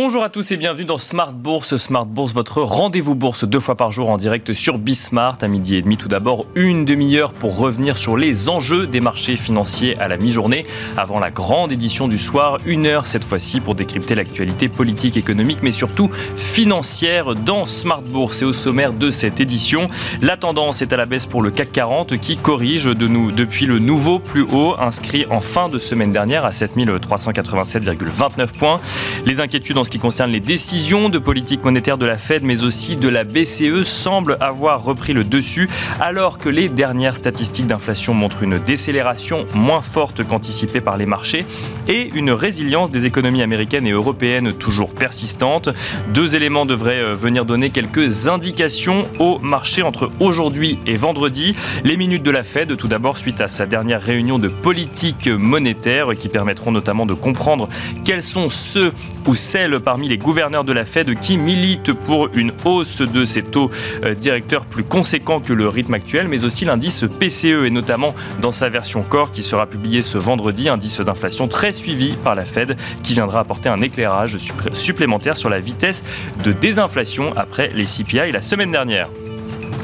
Bonjour à tous et bienvenue dans Smart Bourse. Smart Bourse, votre rendez-vous bourse deux fois par jour en direct sur Bismart à midi et demi. Tout d'abord, une demi-heure pour revenir sur les enjeux des marchés financiers à la mi-journée avant la grande édition du soir. Une heure cette fois-ci pour décrypter l'actualité politique, économique, mais surtout financière dans Smart Bourse. Et au sommaire de cette édition, la tendance est à la baisse pour le CAC 40 qui corrige de nous depuis le nouveau plus haut inscrit en fin de semaine dernière à 7387,29 points. Les inquiétudes en ce qui concerne les décisions de politique monétaire de la Fed, mais aussi de la BCE, semblent avoir repris le dessus, alors que les dernières statistiques d'inflation montrent une décélération moins forte qu'anticipée par les marchés et une résilience des économies américaines et européennes toujours persistante. Deux éléments devraient euh, venir donner quelques indications au marché entre aujourd'hui et vendredi. Les minutes de la Fed, tout d'abord suite à sa dernière réunion de politique monétaire qui permettront notamment de comprendre quels sont ceux ou parmi les gouverneurs de la Fed qui militent pour une hausse de ces taux euh, directeurs plus conséquents que le rythme actuel, mais aussi l'indice PCE et notamment dans sa version core qui sera publié ce vendredi, indice d'inflation très suivi par la Fed qui viendra apporter un éclairage supplémentaire sur la vitesse de désinflation après les CPI la semaine dernière.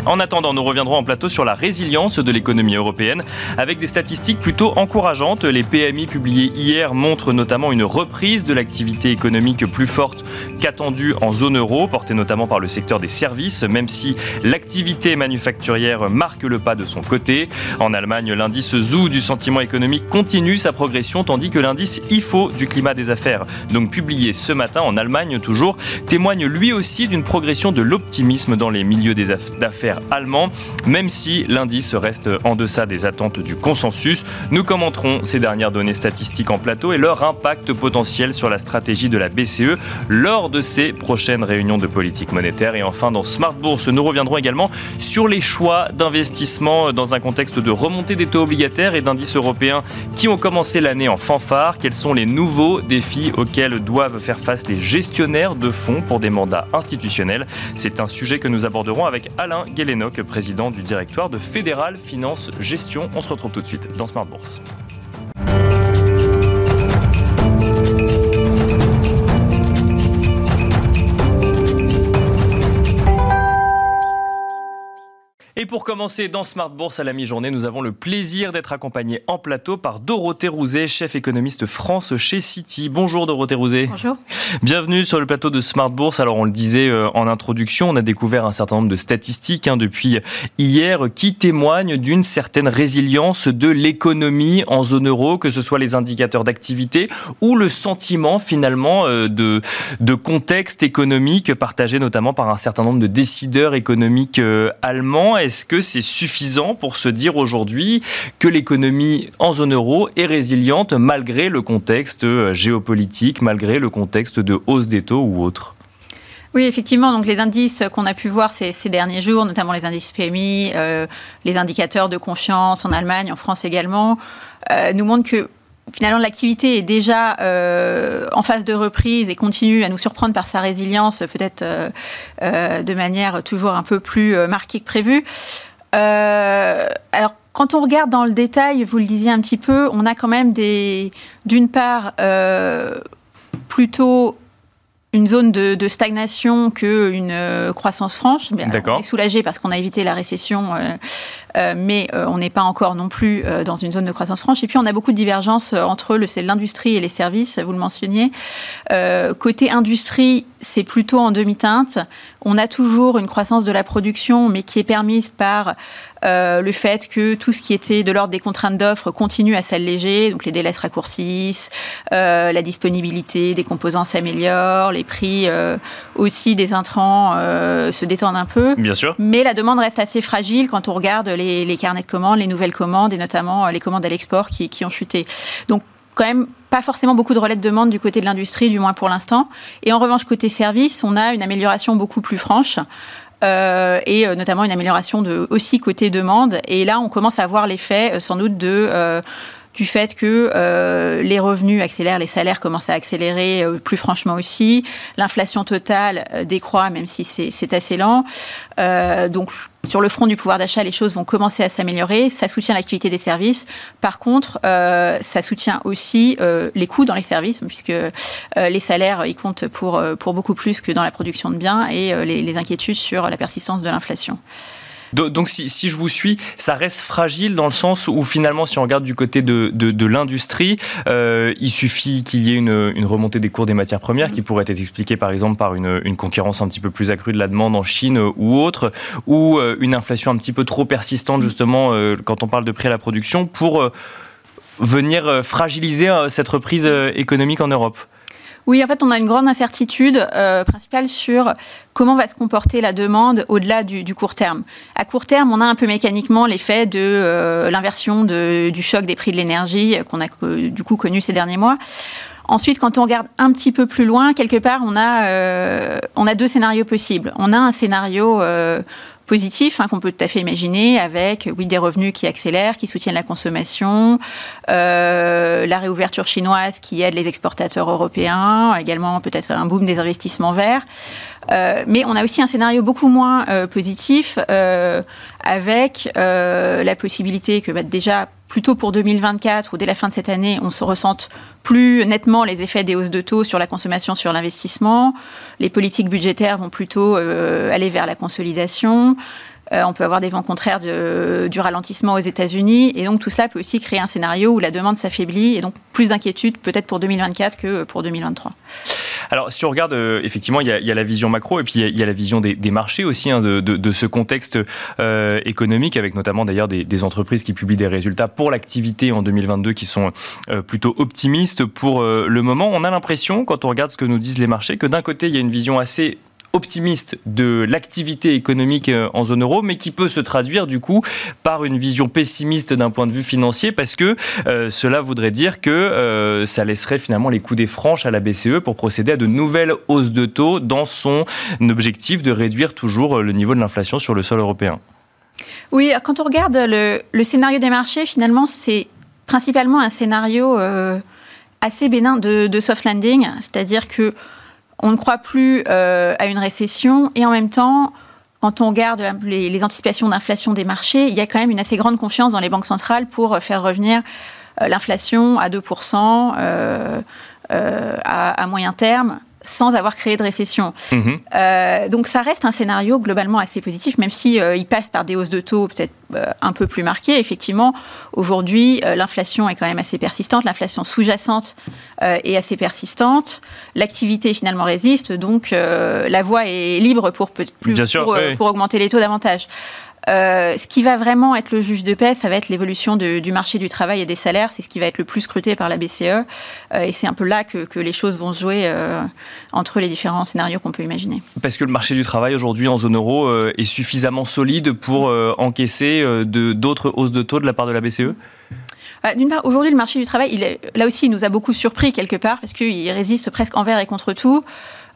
En attendant, nous reviendrons en plateau sur la résilience de l'économie européenne avec des statistiques plutôt encourageantes. Les PMI publiés hier montrent notamment une reprise de l'activité économique plus forte qu'attendue en zone euro, portée notamment par le secteur des services, même si l'activité manufacturière marque le pas de son côté. En Allemagne, l'indice ZOO du sentiment économique continue sa progression, tandis que l'indice IFO du climat des affaires, donc publié ce matin en Allemagne toujours, témoigne lui aussi d'une progression de l'optimisme dans les milieux des allemand, même si l'indice reste en deçà des attentes du consensus. Nous commenterons ces dernières données statistiques en plateau et leur impact potentiel sur la stratégie de la BCE lors de ces prochaines réunions de politique monétaire. Et enfin, dans Smart Bourse, nous reviendrons également sur les choix d'investissement dans un contexte de remontée des taux obligataires et d'indices européens qui ont commencé l'année en fanfare. Quels sont les nouveaux défis auxquels doivent faire face les gestionnaires de fonds pour des mandats institutionnels? C'est un sujet que nous aborderons avec Alain Guélet président du directoire de Fédéral Finance Gestion. On se retrouve tout de suite dans Smart Bourse. Et pour commencer dans Smart Bourse à la mi-journée, nous avons le plaisir d'être accompagnés en plateau par Dorothée Rouzet, chef économiste France chez City. Bonjour Dorothée Rouzet. Bonjour. Bienvenue sur le plateau de Smart Bourse. Alors on le disait euh, en introduction, on a découvert un certain nombre de statistiques hein, depuis hier qui témoignent d'une certaine résilience de l'économie en zone euro, que ce soit les indicateurs d'activité ou le sentiment finalement euh, de, de contexte économique partagé notamment par un certain nombre de décideurs économiques euh, allemands est-ce que c'est suffisant pour se dire aujourd'hui que l'économie en zone euro est résiliente malgré le contexte euh, géopolitique, malgré le contexte de hausse des taux ou autre? Oui, effectivement. Donc, les indices qu'on a pu voir ces, derniers jours, notamment les indices PMI, euh, les indicateurs de confiance en Allemagne, en France également, euh, nous montrent que finalement l'activité est déjà euh, en phase de reprise et continue à nous surprendre par sa résilience, peut-être euh, euh, de manière toujours un peu plus marquée que prévu. alors quand on regarde dans le détail, vous le disiez un petit peu, on a quand même des, d'une part, plutôt une zone de, stagnation qu'une une croissance franche. Mais on est soulagé parce qu'on a évité la récession euh, mais euh, on n'est pas encore non plus euh, dans une zone de croissance franche. Et puis on a beaucoup de divergences entre l'industrie et les services, vous le mentionniez. côté industrie, c'est plutôt en demi-teinte. On a toujours une croissance de la production, mais qui est permise par le fait que tout ce qui était de l'ordre des contraintes d'offres continue à s'alléger, donc les délais se raccourcissent, la disponibilité des composants s'améliore, les prix aussi des intrants se détendent un peu. Bien sûr. Mais la demande reste assez fragile quand on regarde les les, carnets de commandes, les nouvelles commandes et notamment euh, les commandes à l'export qui, ont chuté. Donc quand même pas forcément beaucoup de relais de demande du côté de l'industrie, du moins pour l'instant. Et en revanche, côté service, on a une amélioration beaucoup plus franche. Euh, et euh, notamment une amélioration de, aussi côté demande. Et là, on commence à voir l'effet, sans doute, du fait que les revenus accélèrent, les salaires commencent à accélérer plus franchement aussi, l'inflation totale décroît même si c'est assez lent. donc sur le front du pouvoir d'achat, les choses vont commencer à s'améliorer. Ça soutient l'activité des services. Par contre, euh, ça soutient aussi euh, les coûts dans les services, puisque euh, les salaires, ils comptent pour, beaucoup plus que dans la production de biens et les inquiétudes sur la persistance de l'inflation. Donc si, je vous suis, ça reste fragile dans le sens où finalement, si on regarde du côté de, l'industrie, euh, il suffit qu'il y ait une, remontée des cours des matières premières qui pourrait être expliquée par exemple par une, concurrence un petit peu plus accrue de la demande en Chine ou autre, ou euh, une inflation un petit peu trop persistante justement euh, quand on parle de prix à la production pour venir fragiliser cette reprise économique en Europe. Oui, en fait, on a une grande incertitude euh, principale sur comment va se comporter la demande au-delà du, court terme. À court terme, on a un peu mécaniquement l'effet de euh, l'inversion du choc des prix de l'énergie qu'on a du coup connu ces derniers mois. Ensuite, quand on regarde un petit peu plus loin, quelque part, euh, on a deux scénarios possibles. On a un scénario positif hein, qu'on peut tout à fait imaginer avec oui des revenus qui accélèrent, qui soutiennent la consommation, euh, la réouverture chinoise qui aide les exportateurs européens, également peut-être un boom des investissements verts. Euh, mais on a aussi un scénario beaucoup moins euh, positif avec la possibilité que bah, déjà plutôt pour 2024 ou dès la fin de cette année, on se ressente plus nettement les effets des hausses de taux sur la consommation, sur l'investissement. Les politiques budgétaires vont plutôt euh, aller vers la consolidation. Euh, on peut avoir des vents contraires du ralentissement aux États-Unis. Et donc tout cela peut aussi créer un scénario où la demande s'affaiblit et donc plus d'inquiétude peut-être pour 2024 que pour 2023. Alors si on regarde, euh, effectivement, il y, a, la vision macro et puis il y, a, la vision des, marchés aussi hein, de, ce contexte euh, économique avec notamment d'ailleurs des, entreprises qui publient des résultats pour l'activité en 2022 qui sont plutôt optimistes pour le moment. On a l'impression, quand on regarde ce que nous disent les marchés, que d'un côté, il y a une vision assez optimiste de l'activité économique euh, en zone euro, mais qui peut se traduire du coup par une vision pessimiste d'un point de vue financier, parce que euh, cela voudrait dire que euh, ça laisserait finalement les coups des franches à la BCE pour procéder à de nouvelles hausses de taux dans son objectif de réduire toujours le niveau de l'inflation sur le sol européen. Oui, quand on regarde le, scénario des marchés, finalement, c'est principalement un scénario assez bénin de, de soft landing, c'est-à-dire que on ne croit plus euh, à une récession. Et en même temps, quand on regarde les, anticipations d'inflation des marchés, il y a quand même une assez grande confiance dans les banques centrales pour faire revenir euh, l'inflation à 2% euh, à, moyen terme sans avoir créé de récession. Mhm. Euh, donc ça reste un scénario globalement assez positif, même si euh, il passe par des hausses de taux peut-être euh, un peu plus marquées. Effectivement, aujourd'hui, l'inflation est quand même assez persistante, l'inflation sous-jacente est assez persistante, l'activité finalement résiste, donc la voie est libre pour, plus, pour augmenter les taux davantage. Euh, ce qui va vraiment être le juge de paix, ça va être l'évolution du marché du travail et des salaires. C'est ce qui va être le plus scruté par la BCE. Euh, et c'est un peu là que, les choses vont se jouer euh, entre les différents scénarios qu'on peut imaginer. Parce que le marché du travail aujourd'hui en zone euro est suffisamment solide pour encaisser d'autres hausses de taux de la part de la BCE d'une part, aujourd'hui, le marché du travail, il est, là aussi, il nous a beaucoup surpris quelque part, parce qu'il résiste presque envers et contre tout.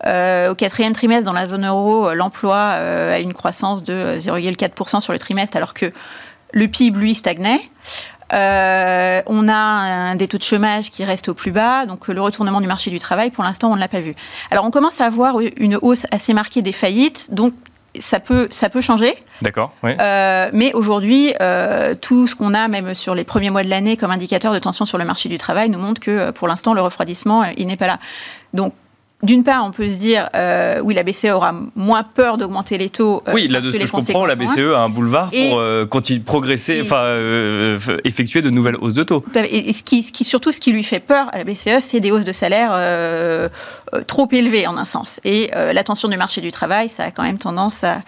Euh, au quatrième trimestre, dans la zone euro, euh, l'emploi euh, a une croissance de 0,4% sur le trimestre, alors que le PIB, lui, stagnait. on a un, des taux de chômage qui restent au plus bas, donc le retournement du marché du travail, pour l'instant, on ne l'a pas vu. Alors, on commence à avoir une hausse assez marquée des faillites, donc ça peut, ça peut changer. D'accord. mais aujourd'hui, tout ce qu'on a, même sur les premiers mois de l'année, comme indicateur de tension sur le marché du travail, nous montre que pour l'instant, le refroidissement, il n'est pas là. Donc, d'une part, on peut se dire, euh, oui, la BCE aura moins peur d'augmenter les taux. Euh, oui, là, de ce que, je comprends, la BCE a un boulevard pour euh, continuer, progresser, enfin, effectuer de nouvelles hausses de taux. Et, ce, qui, surtout, ce qui lui fait peur à la BCE, c'est des hausses de salaire trop élevées, en un sens. Et la tension du marché du travail, ça a quand même tendance à,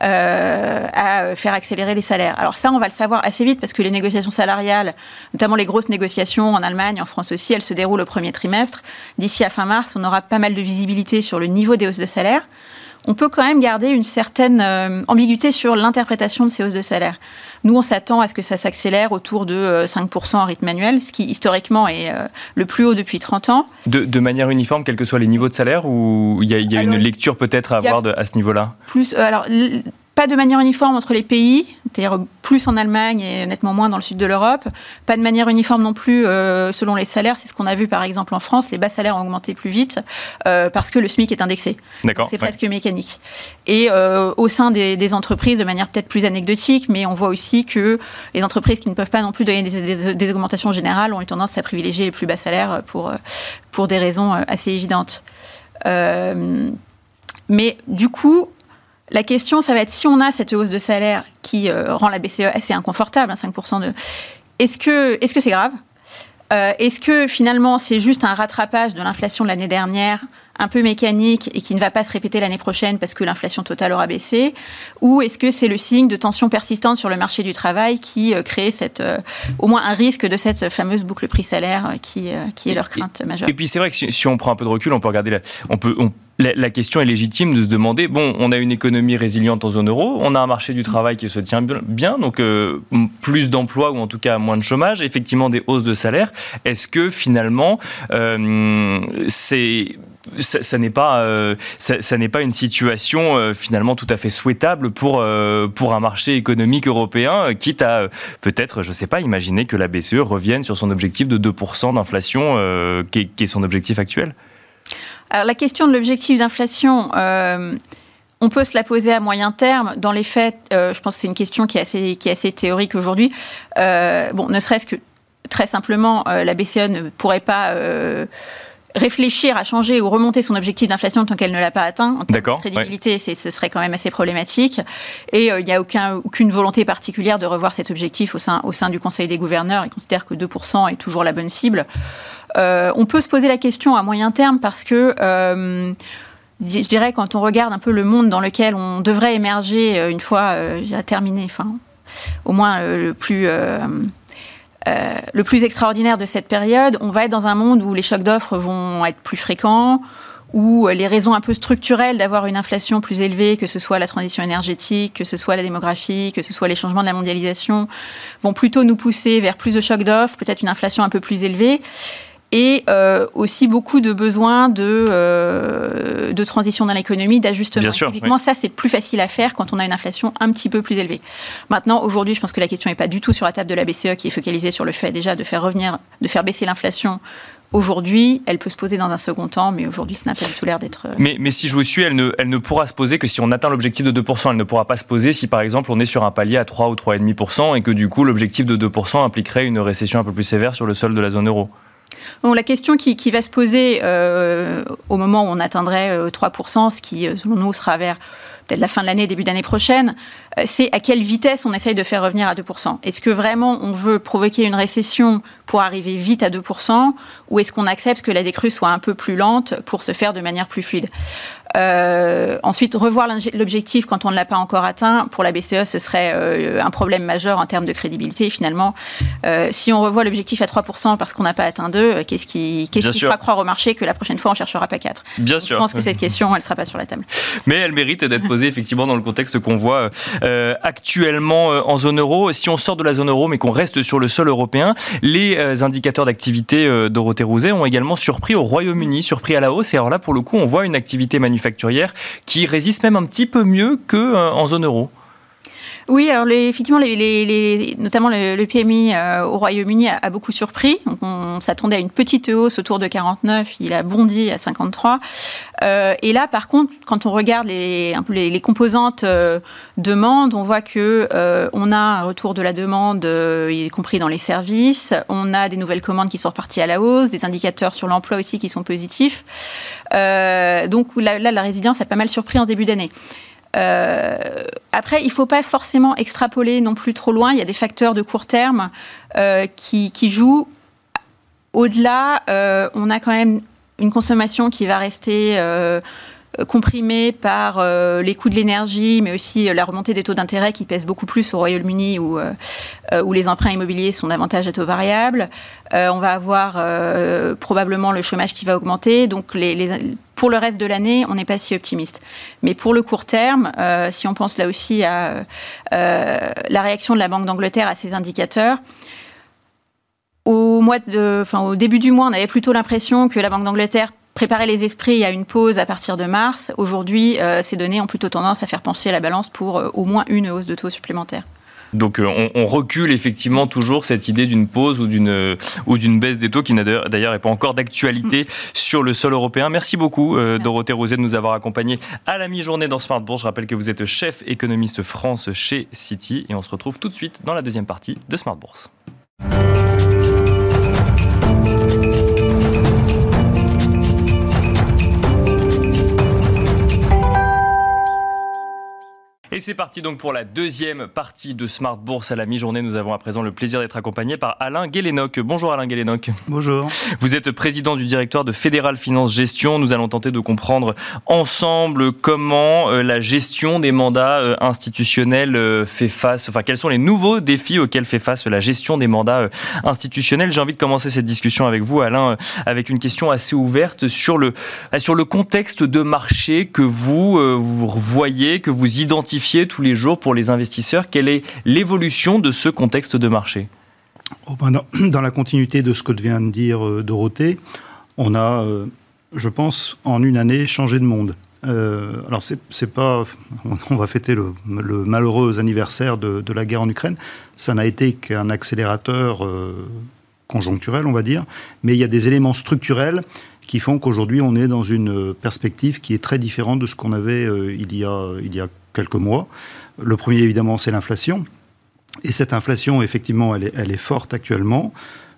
à faire accélérer les salaires. Alors ça, on va le savoir assez vite parce que les négociations salariales, notamment les grosses négociations en Allemagne, en France aussi, elles se déroulent au premier trimestre. D'ici à fin mars, on aura pas mal de visibilité sur le niveau des hausses de salaire, on peut quand même garder une certaine euh, ambiguïté sur l'interprétation de ces hausses de salaire. Nous, on s'attend à ce que ça s'accélère autour de 5% euh, en rythme annuel, ce qui historiquement est euh, le plus haut depuis 30 ans. De, manière uniforme, quels que soient les niveaux de salaire, ou il y a, une lecture peut-être à avoir à ce niveau-là? Plus, alors, pas de manière uniforme entre les pays, c'est-à-dire plus en Allemagne et nettement moins dans le sud de l'Europe. Pas de manière uniforme non plus euh, selon les salaires. C'est ce qu'on a vu par exemple en France. Les bas salaires ont augmenté plus vite euh, parce que le SMIC est indexé. D'accord. C'est presque mécanique. Et euh, au sein des, entreprises, de manière peut-être plus anecdotique, mais on voit aussi que les entreprises qui ne peuvent pas non plus donner des, des augmentations générales ont eu tendance à privilégier les plus bas salaires pour, pour des raisons assez évidentes. mais du coup, la question, ça va être si on a cette hausse de salaire qui euh, rend la BCE assez inconfortable, 5% hein, de. Est-ce que c'est -ce c'est grave? Euh, Est-ce que finalement c'est juste un rattrapage de l'inflation de l'année dernière un peu mécanique et qui ne va pas se répéter l'année prochaine parce que l'inflation totale aura baissé? Ou est-ce que c'est le signe de tension persistante sur le marché du travail qui euh, crée cette, au moins un risque de cette fameuse boucle prix-salaire qui, qui est leur crainte majeure? Et puis c'est vrai que si, on prend un peu de recul, on peut regarder, on peut, la, question est légitime de se demander, bon, on a une économie résiliente en zone euro, on a un marché du travail qui se tient bien, donc euh, plus d'emplois ou en tout cas moins de chômage, effectivement des hausses de salaire. Est-ce que finalement, euh, c'est ça, n'est pas euh, ça, n'est pas une situation finalement tout à fait souhaitable pour un marché économique européen quitte à peut-être je sais pas imaginer que la BCE revienne sur son objectif de 2% d'inflation qui est son objectif actuel? Alors la question de l'objectif d'inflation, euh, on peut se la poser à moyen terme. Dans les faits, euh, je pense que c'est une question qui est assez, qui est assez théorique aujourd'hui. Euh, bon, ne serait-ce que très simplement, la BCE ne pourrait pas réfléchir à changer ou remonter son objectif d'inflation tant qu'elle ne l'a pas atteint. En termes de crédibilité, ce serait quand même assez problématique. Et il n'y a aucun, aucune volonté particulière de revoir cet objectif au sein, au sein du Conseil des gouverneurs. Ils considèrent que 2% est toujours la bonne cible. Euh, on peut se poser la question à moyen terme parce que euh, je dirais quand on regarde un peu le monde dans lequel on devrait émerger euh, une fois terminé, enfin au moins le plus le plus extraordinaire de cette période, on va être dans un monde où les chocs d'offres vont être plus fréquents, où les raisons un peu structurelles d'avoir une inflation plus élevée, que ce soit la transition énergétique, que ce soit la démographie, que ce soit les changements de la mondialisation, vont plutôt nous pousser vers plus de chocs d'offres, peut-être une inflation un peu plus élevée et euh, aussi beaucoup de besoins de, euh, de transition dans l'économie, d'ajustement. Typiquement, ça, c'est plus facile à faire quand on a une inflation un petit peu plus élevée. Maintenant, aujourd'hui, je pense que la question n'est pas du tout sur la table de la BCE qui est focalisée sur le fait déjà de faire revenir, de faire baisser l'inflation Aujourd'hui, elle peut se poser dans un second temps, mais aujourd'hui, ça n'a pas du tout l'air d'être. Euh, mais, mais, si je vous suis, elle ne, elle ne pourra se poser que si on atteint l'objectif de 2%. Elle ne pourra pas se poser si, par exemple, on est sur un palier à 3 ou 3,5% et que, du coup, l'objectif de 2% impliquerait une récession un peu plus sévère sur le sol de la zone euro la question qui, va se poser euh, au moment où on atteindrait 3%, euh, ce qui, euh, selon nous, sera vers peut-être la fin de l'année, début d'année prochaine, c'est à quelle vitesse on essaye de faire revenir à 2%. Est-ce que vraiment on veut provoquer une récession pour arriver vite à 2% ou est-ce qu'on accepte que la décrue soit un peu plus lente pour se faire de manière plus fluide? Euh, ensuite, revoir l'objectif quand on ne l'a pas encore atteint, pour la BCE, ce serait euh, un problème majeur en termes de crédibilité. Finalement, euh, si on revoit l'objectif à 3% parce qu'on n'a pas atteint 2, qu'est-ce qui, qu'est-ce qui fera croire au marché que la prochaine fois, on ne cherchera pas 4 Bien sûr. Je pense que cette question, elle ne sera pas sur la table. Mais elle mérite d'être posée effectivement dans le contexte qu'on voit actuellement en zone euro. Si on sort de la zone euro, mais qu'on reste sur le sol européen, les indicateurs d'activité Dorothée Rouzet ont également surpris au Royaume-Uni, surpris à la hausse. Et alors là, pour le coup, on voit une activité manufacturière qui résiste même un petit peu mieux qu'en euh, zone euro. Oui, alors effectivement, les, notamment le, PMI euh, au Royaume-Uni a, beaucoup surpris. on, s'attendait à une petite hausse autour de 49, il a bondi à 53. Euh, et là, par contre, quand on regarde les, un peu les, composantes euh, demande, on voit que on a un retour de la demande, y compris dans les services. On a des nouvelles commandes qui sont reparties à la hausse, des indicateurs sur l'emploi aussi qui sont positifs. donc là, la résilience a pas mal surpris en début d'année. Euh, après, il ne faut pas forcément extrapoler non plus trop loin. Il y a des facteurs de court terme euh, qui, jouent. Au-delà, euh, on a quand même une consommation qui va rester comprimée par les coûts de l'énergie, mais aussi la remontée des taux d'intérêt qui pèsent beaucoup plus au Royaume-Uni où, où les emprunts immobiliers sont davantage à taux variable. on va avoir probablement le chômage qui va augmenter. Donc pour le reste de l'année, on n'est pas si optimiste. Mais pour le court terme, euh, si on pense là aussi à euh, la réaction de la Banque d'Angleterre à ces indicateurs, au, mois de, enfin, au début du mois, on avait plutôt l'impression que la Banque d'Angleterre préparer les esprits à une pause à partir de mars. Aujourd'hui, ces données ont plutôt tendance à faire pencher la balance pour au moins une hausse de taux supplémentaire. Donc on, on, recule effectivement toujours cette idée d'une pause ou d'une ou d'une baisse des taux qui d'ailleurs n'est pas encore d'actualité mm. sur le sol européen. Merci beaucoup Dorothée Rosé de nous avoir accompagnés à la mi-journée dans Smart Bourse. Je rappelle que vous êtes chef économiste France chez City et on se retrouve tout de suite dans la deuxième partie de Smart Bourse. Et c'est parti donc pour la deuxième partie de Smart Bourse à la mi-journée. Nous avons à présent le plaisir d'être accompagné par Alain Guélénoc. Bonjour Alain Guélénoc. Bonjour. Vous êtes président du directoire de Fédéral Finance Gestion. Nous allons tenter de comprendre ensemble comment euh, la gestion des mandats euh, institutionnels euh, fait face, enfin quels sont les nouveaux défis auxquels fait face la gestion des mandats institutionnels. J'ai envie de commencer cette discussion avec vous Alain avec une question assez ouverte sur le, sur le contexte de marché que vous, vous voyez, que vous identifiez tous les jours pour les investisseurs Quelle est l'évolution de ce contexte de marché? Oh, ben, dans, la continuité de ce que vient de dire euh, Dorothée, on a, euh, je pense, en une année changé de monde. Euh, alors, c'est pas. On va fêter le, malheureux anniversaire de, la guerre en Ukraine. Ça n'a été qu'un accélérateur conjoncturel, on va dire. Mais il y a des éléments structurels qui font qu'aujourd'hui, on est dans une perspective qui est très différente de ce qu'on avait il, y a, il y a quelques mois. Le premier, évidemment, c'est l'inflation. Et cette inflation, effectivement, elle est, forte actuellement.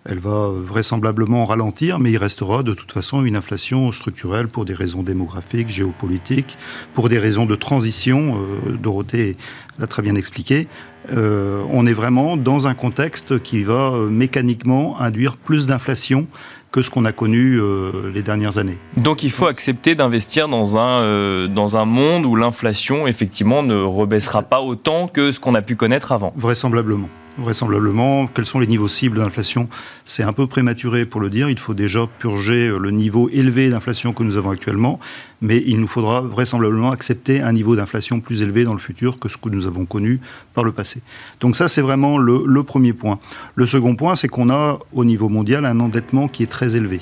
Elle va vraisemblablement ralentir, mais il restera de toute façon une inflation structurelle pour des raisons démographiques, géopolitiques, pour des raisons de transition. Euh, Dorothée l'a très bien expliqué. Euh, on est vraiment dans un contexte qui va euh, mécaniquement induire plus d'inflation que ce qu'on a connu euh, les dernières années. Donc il faut accepter d'investir dans un, euh, dans un monde où l'inflation, effectivement, ne rebaissera pas autant que ce qu'on a pu connaître avant. Vraisemblablement vraisemblablement. Quels sont les niveaux cibles d'inflation? C'est un peu prématuré pour le dire. Il faut déjà purger le niveau élevé d'inflation que nous avons actuellement, mais il nous faudra vraisemblablement accepter un niveau d'inflation plus élevé dans le futur que ce que nous avons connu par le passé. Donc ça, c'est vraiment le, le premier point. Le second point, c'est qu'on a au niveau mondial un endettement qui est très élevé.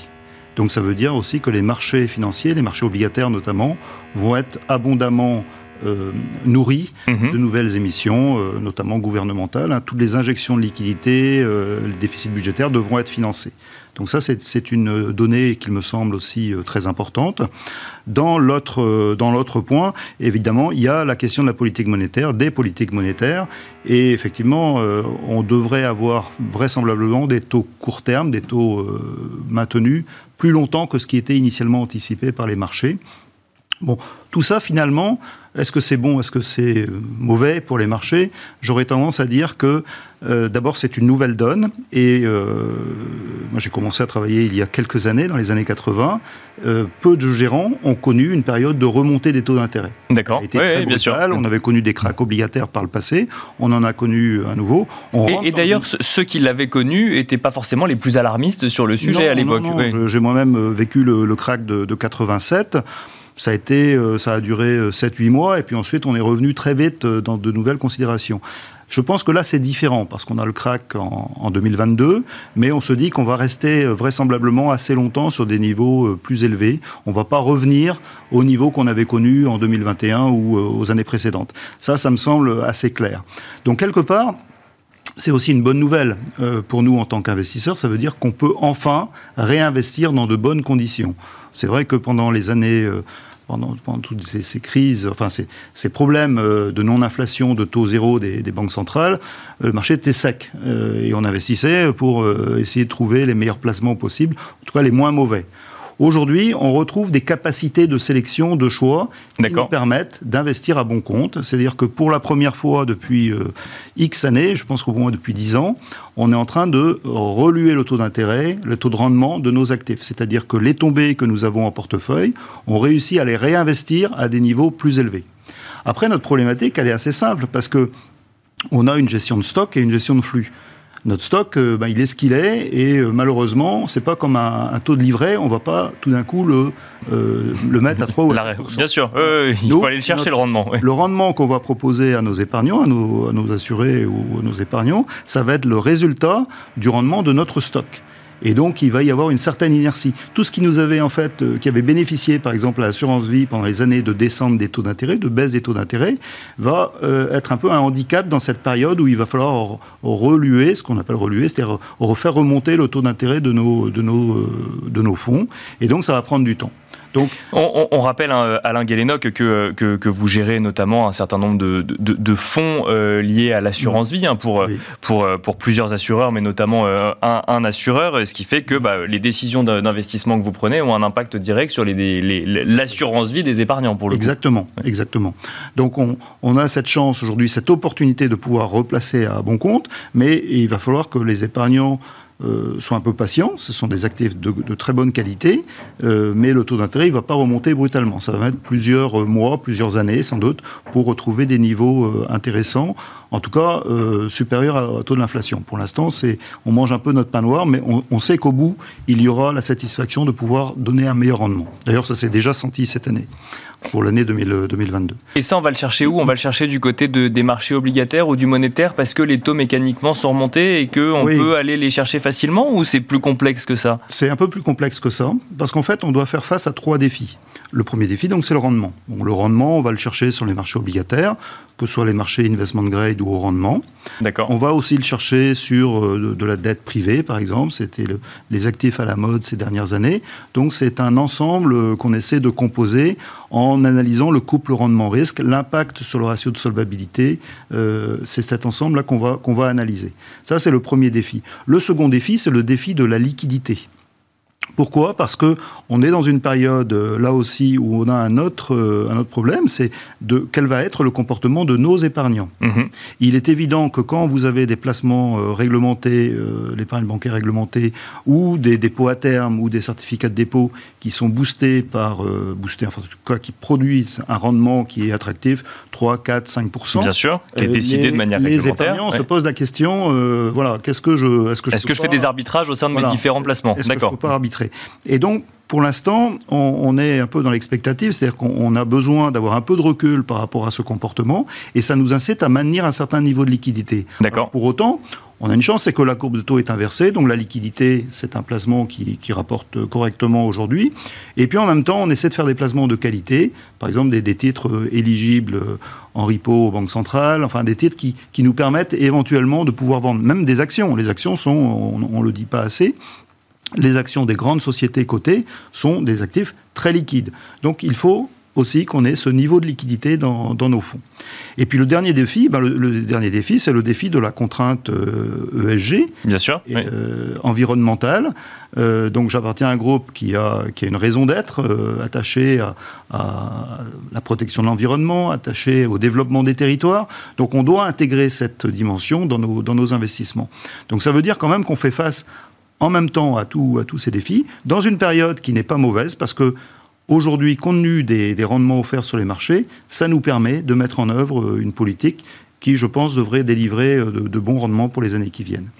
Donc ça veut dire aussi que les marchés financiers, les marchés obligataires notamment, vont être abondamment euh, nourri mhm. de nouvelles émissions, euh, notamment gouvernementales. Hein. Toutes les injections de liquidités, euh, les déficits budgétaires devront être financés. Donc ça, c'est une donnée qui me semble aussi très importante. Dans l'autre, dans l'autre point, évidemment, il y a la question de la politique monétaire, des politiques monétaires. Et effectivement, on devrait avoir vraisemblablement des taux court terme, des taux maintenus plus longtemps que ce qui était initialement anticipé par les marchés. Bon, tout ça, finalement, est-ce que c'est bon, est-ce que c'est euh, mauvais pour les marchés? J'aurais tendance à dire que euh, d'abord c'est une nouvelle donne et euh, moi j'ai commencé à travailler il y a quelques années, dans les années 80. peu de gérants ont connu une période de remontée des taux d'intérêt. D'accord. Oui, bien sûr. On avait connu des cracks obligataires par le passé, on en a connu à nouveau. et, d'ailleurs, ceux qui l'avaient connu n'étaient pas forcément les plus alarmistes sur le sujet à l'époque. J'ai moi-même vécu le, le crack de, de 87. Ça a, été, euh, ça a duré 7-8 euh, mois, et puis ensuite on est revenu très vite euh, dans de nouvelles considérations. Je pense que là, c'est différent parce qu'on a le crack en, 2022, mais on se dit qu'on va rester vraisemblablement assez longtemps sur des niveaux plus élevés. On ne va pas revenir au niveau qu'on avait connu en 2021 ou aux années précédentes. Ça, ça me semble assez clair. Donc, quelque part, c'est aussi une bonne nouvelle pour nous en tant qu'investisseurs. Ça veut dire qu'on peut enfin réinvestir dans de bonnes conditions. C'est vrai que pendant les années pendant, toutes ces, crises, enfin ces, problèmes euh, de non-inflation, de taux zéro des, banques centrales, le marché était sec euh, et on investissait pour euh, essayer de trouver les meilleurs placements possibles, en tout cas les moins mauvais. Aujourd'hui, on retrouve des capacités de sélection, de choix, qui nous permettent d'investir à bon compte. C'est-à-dire que pour la première fois depuis euh, X années, je pense qu'au moins depuis 10 ans, on est en train de reluer le taux d'intérêt, le taux de rendement de nos actifs. C'est-à-dire que les tombées que nous avons en portefeuille, on réussit à les réinvestir à des niveaux plus élevés. Après, notre problématique, elle est assez simple, parce que on a une gestion de stock et une gestion de flux notre stock, bah, il est ce qu'il est, et euh, malheureusement, c'est pas comme un, taux de livret, on va pas tout d'un coup le, euh, le mettre à 3 ou 4 Bien sûr, il faut aller le chercher le rendement. Le rendement qu'on va proposer à nos épargnants, à nos, assurés ou à nos épargnants, ça va être le résultat du rendement de notre stock. Et donc, il va y avoir une certaine inertie. Tout ce qui nous avait, en fait, euh, qui avait bénéficié, par exemple, à l'assurance vie pendant les années de descente des taux d'intérêt, de baisse des taux d'intérêt, va euh, être un peu un handicap dans cette période où il va falloir reluer, ce qu'on appelle reluer, c'est-à-dire refaire remonter le taux d'intérêt euh, de nos fonds. Et donc, ça va prendre du temps. Donc, on, rappelle, hein, Alain Guélénoc, que, que, vous gérez notamment un certain nombre de, de, fonds euh, liés à l'assurance vie hein, pour, pour, pour plusieurs assureurs, mais notamment euh, un, assureur, ce qui fait que bah, les décisions d'investissement que vous prenez ont un impact direct sur l'assurance vie des épargnants, pour le exactement, coup. Exactement. Donc, on, on a cette chance aujourd'hui, cette opportunité de pouvoir replacer à bon compte, mais il va falloir que les épargnants euh, soient un peu patients. Ce sont des actifs de, très bonne qualité, euh, mais le taux d'intérêt ne va pas remonter brutalement. Ça va mettre plusieurs mois, plusieurs années sans doute, pour retrouver des niveaux euh, intéressants, en tout cas supérieurs au taux de l'inflation. Pour l'instant, on mange un peu notre pain noir, mais on sait qu'au bout, il y aura la satisfaction de pouvoir donner un meilleur rendement. D'ailleurs, ça s'est déjà senti cette année pour l'année 2022. Et ça, on va le chercher où? On va le chercher du côté de, des marchés obligataires ou du monétaire parce que les taux mécaniquement sont remontés et qu'on peut aller les chercher facilement ou c'est plus complexe que ça? C'est un peu plus complexe que ça parce qu'en fait, on doit faire face à trois défis. Le premier défi, donc, c'est le rendement. le rendement, on va le chercher sur les marchés obligataires, que ce soit les marchés investment grade ou au rendement. D'accord. On va aussi le chercher sur euh, de, la dette privée, par exemple. C'était les actifs à la mode ces dernières années. Donc, c'est un ensemble euh, qu'on essaie de composer en analysant le couple rendement-risque, l'impact sur le ratio de solvabilité. Euh, c'est cet ensemble-là qu'on va, qu'on va analyser. Ça, c'est le premier défi. Le second défi, c'est le défi de la liquidité. Pourquoi? Parce que on est dans une période euh, là aussi où on a un autre euh, un autre problème, c'est de quel va être le comportement de nos épargnants. Mhm. Il est évident que quand vous avez des placements euh, réglementés, l'épargne bancaire réglementée, ou des dépôts à terme ou des certificats de dépôt qui sont boostés par boostés, enfin quoi, qui produisent un rendement qui est attractif, 3, 4, 5 Bien sûr, qui est décidé de manière réglementaire. Les épargnants se posent la question, voilà, qu'est-ce que je est-ce que je, est-ce que je fais des arbitrages au sein de mes différents placements? D'accord. Et donc, pour l'instant, on, est un peu dans l'expectative, c'est-à-dire qu'on a besoin d'avoir un peu de recul par rapport à ce comportement, et ça nous incite à maintenir un certain niveau de liquidité. D'accord. Pour autant, on a une chance, c'est que la courbe de taux est inversée, donc la liquidité, c'est un placement qui, rapporte correctement aujourd'hui. Et puis en même temps, on essaie de faire des placements de qualité, par exemple des, titres éligibles en repo aux banques centrales, enfin des titres qui, nous permettent éventuellement de pouvoir vendre même des actions. Les actions sont, on ne le dit pas assez, les actions des grandes sociétés cotées sont des actifs très liquides. Donc il faut aussi qu'on ait ce niveau de liquidité dans, nos fonds. Et puis le dernier défi, ben, le, dernier défi, c'est le défi de la contrainte ESG, euh, e bien sûr, euh, environnementale. Euh, donc j'appartiens à un groupe qui a, qui a une raison d'être, attaché à, la protection de l'environnement, attaché au développement des territoires. Donc on doit intégrer cette dimension dans nos, dans nos investissements. Donc ça veut dire quand même qu'on fait face en même temps à, tous ces défis, dans une période qui n'est pas mauvaise, parce que aujourd'hui, compte tenu des, rendements offerts sur les marchés, ça nous permet de mettre en œuvre euh, une politique qui, je pense, devrait délivrer euh, de bons rendements pour les années qui viennent.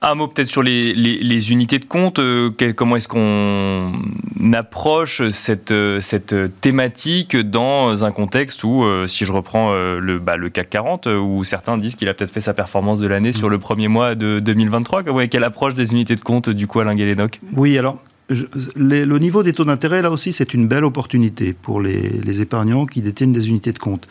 Un mot peut-être sur les, unités de compte. Euh, comment est-ce qu'on approche cette, euh, cette thématique dans un contexte où, euh, si je reprends le, bah, le CAC 40, où certains disent qu'il a peut-être fait sa performance de l'année sur le premier mois de 2023 Quelle approche des unités de compte, du coup, Alain Guélénoc? Oui, alors, le niveau des taux d'intérêt, là aussi, c'est une belle opportunité pour les épargnants qui détiennent des unités de compte.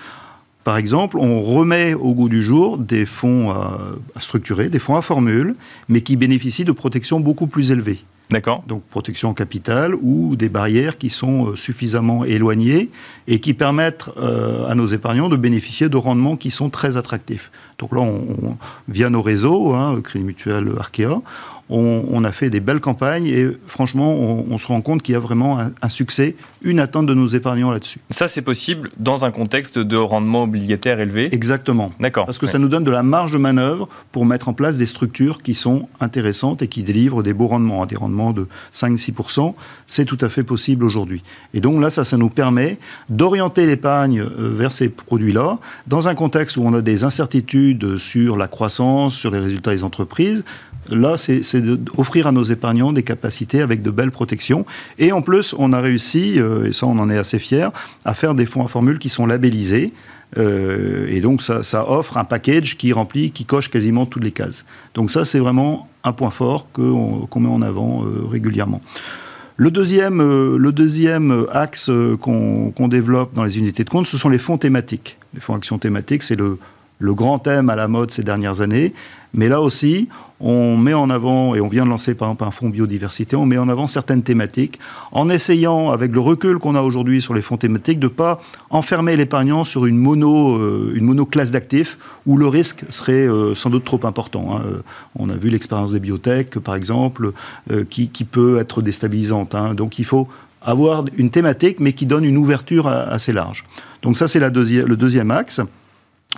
Par exemple, on remet au goût du jour des fonds à, structurer, des fonds à formule, mais qui bénéficient de protections beaucoup plus élevées. D'accord. Donc protection capitale ou des barrières qui sont euh, suffisamment éloignées et qui permettent euh, à nos épargnants de bénéficier de rendements qui sont très attractifs. Donc là, on, via nos réseaux, hein, Crédit Mutuel, Arkea, on, a fait des belles campagnes et franchement, on, se rend compte qu'il y a vraiment un, succès, une attente de nos épargnants là-dessus. Ça, c'est possible dans un contexte de rendement obligataire élevé? Exactement. D'accord. Parce que ça nous donne de la marge de manœuvre pour mettre en place des structures qui sont intéressantes et qui délivrent des beaux rendements, des rendements de 5-6%. C'est tout à fait possible aujourd'hui. Et donc là, ça, ça nous permet d'orienter l'épargne euh, vers ces produits-là dans un contexte où on a des incertitudes sur la croissance, sur les résultats des entreprises Là, c'est d'offrir à nos épargnants des capacités avec de belles protections. Et en plus, on a réussi, euh, et ça on en est assez fiers, à faire des fonds à formule qui sont labellisés. et donc ça, offre un package qui remplit, qui coche quasiment toutes les cases. Donc ça, c'est vraiment un point fort qu'on met en avant régulièrement. Le deuxième, le deuxième axe qu'on développe dans les unités de compte, ce sont les fonds thématiques. Les fonds actions thématiques, c'est le, le grand thème à la mode ces dernières années. Mais là aussi, on met en avant, et on vient de lancer par exemple un fonds biodiversité, on met en avant certaines thématiques, en essayant, avec le recul qu'on a aujourd'hui sur les fonds thématiques, de ne pas enfermer l'épargnant sur une mono, euh, une d'actifs, où le risque serait euh, sans doute trop important. Hein. Euh, on a vu l'expérience des biotech, par exemple, qui, peut être déstabilisante. Hein. Donc il faut avoir une thématique, mais qui donne une ouverture assez large. Donc ça, c'est le deuxième axe.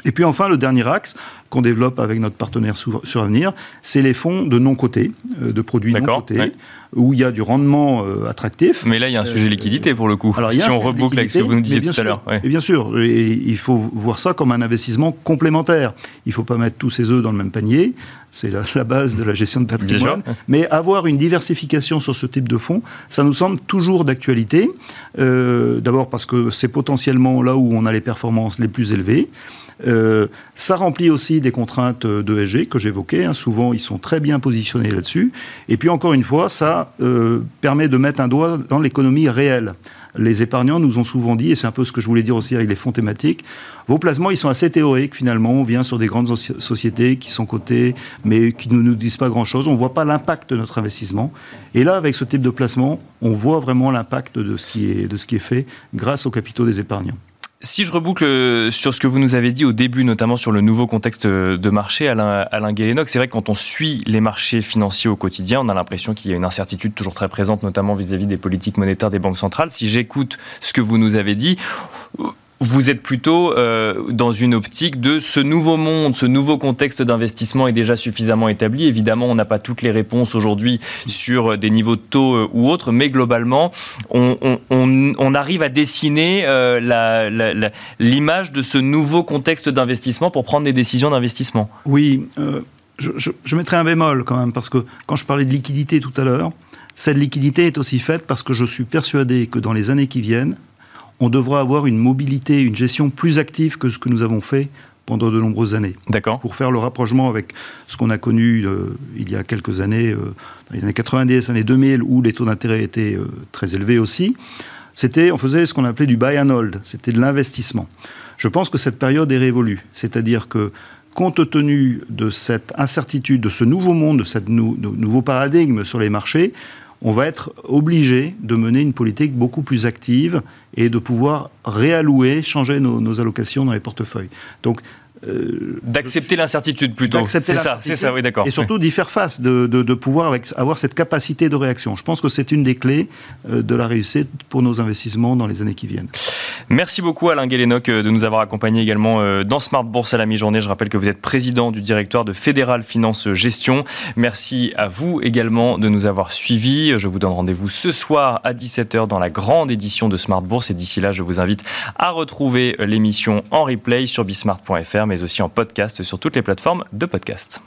Et puis enfin, le dernier axe qu'on développe avec notre partenaire sur Avenir, c'est les fonds de non-cotés, euh, de produits non-cotés, où il y a du rendement euh, attractif. Mais là, il y a un sujet euh, liquidité pour le coup, Alors, si on reboucle avec ce que vous nous disiez tout à l'heure. Et bien sûr, il faut voir ça comme un investissement complémentaire. Il ne faut pas mettre tous ses œufs dans le même panier, c'est la, base de la gestion de patrimoine. Mais avoir une diversification sur ce type de fonds, ça nous semble toujours d'actualité. D'abord parce que c'est potentiellement là où on a les performances les plus élevées. Euh, ça remplit aussi des contraintes d'ESG que j'évoquais. Hein. Souvent, ils sont très bien positionnés là-dessus. Et puis, encore une fois, ça euh, permet de mettre un doigt dans l'économie réelle. Les épargnants nous ont souvent dit, et c'est un peu ce que je voulais dire aussi avec les fonds thématiques, vos placements, ils sont assez théoriques finalement. On vient sur des grandes sociétés qui sont cotées, mais qui ne nous disent pas grand-chose. On ne voit pas l'impact de notre investissement. Et là, avec ce type de placement, on voit vraiment l'impact de, ce qui est, de ce qui est fait grâce aux capitaux des épargnants. Si je reboucle euh, sur ce que vous nous avez dit au début, notamment sur le nouveau contexte de marché, Alain, Alain c'est vrai que quand on suit les marchés financiers au quotidien, on a l'impression qu'il y a une incertitude toujours très présente, notamment vis-à-vis -vis des politiques monétaires des banques centrales. Si j'écoute ce que vous nous avez dit, vous êtes plutôt euh, dans une optique de ce nouveau monde, ce nouveau contexte d'investissement est déjà suffisamment établi. Évidemment, on n'a pas toutes les réponses aujourd'hui sur des niveaux de taux euh, ou autres, mais globalement, on, arrive à dessiner euh, l'image de ce nouveau contexte d'investissement pour prendre des décisions d'investissement. Oui, je, je mettrai un bémol quand même, parce que quand je parlais de liquidité tout à l'heure, cette liquidité est aussi faite parce que je suis persuadé que dans les années qui viennent, on devra avoir une mobilité, une gestion plus active que ce que nous avons fait pendant de nombreuses années. D'accord. Pour faire le rapprochement avec ce qu'on a connu euh, il y a quelques années, euh, dans les années 90, années 2000, où les taux d'intérêt étaient euh, très élevés aussi, c'était, on faisait ce qu'on appelait du buy and hold, c'était de l'investissement. Je pense que cette période est révolue, c'est-à-dire que compte tenu de cette incertitude, de ce nouveau monde, de ce nouveau paradigme sur les marchés, on va être obligé de mener une politique beaucoup plus active et de pouvoir réallouer, changer nos, allocations dans les portefeuilles. Euh, d'accepter l'incertitude plutôt. C'est ça, c'est ça, oui, d'accord. Et surtout d'y faire face, de, de, pouvoir avoir cette capacité de réaction. Je pense que c'est une des clés euh, de la réussite pour nos investissements dans les années qui viennent. Merci beaucoup Alain Guélénoc euh, de nous avoir accompagnés également dans Smart Bourse à la mi-journée. Je rappelle que vous êtes président du directoire de Fédéral Finance Gestion. Merci à vous également de nous avoir suivis. Je vous donne rendez-vous ce soir à 17h dans la grande édition de Smart Bourse. Et d'ici là, je vous invite à retrouver l'émission en replay sur bismart.fr mais aussi en podcast sur toutes les plateformes de podcast.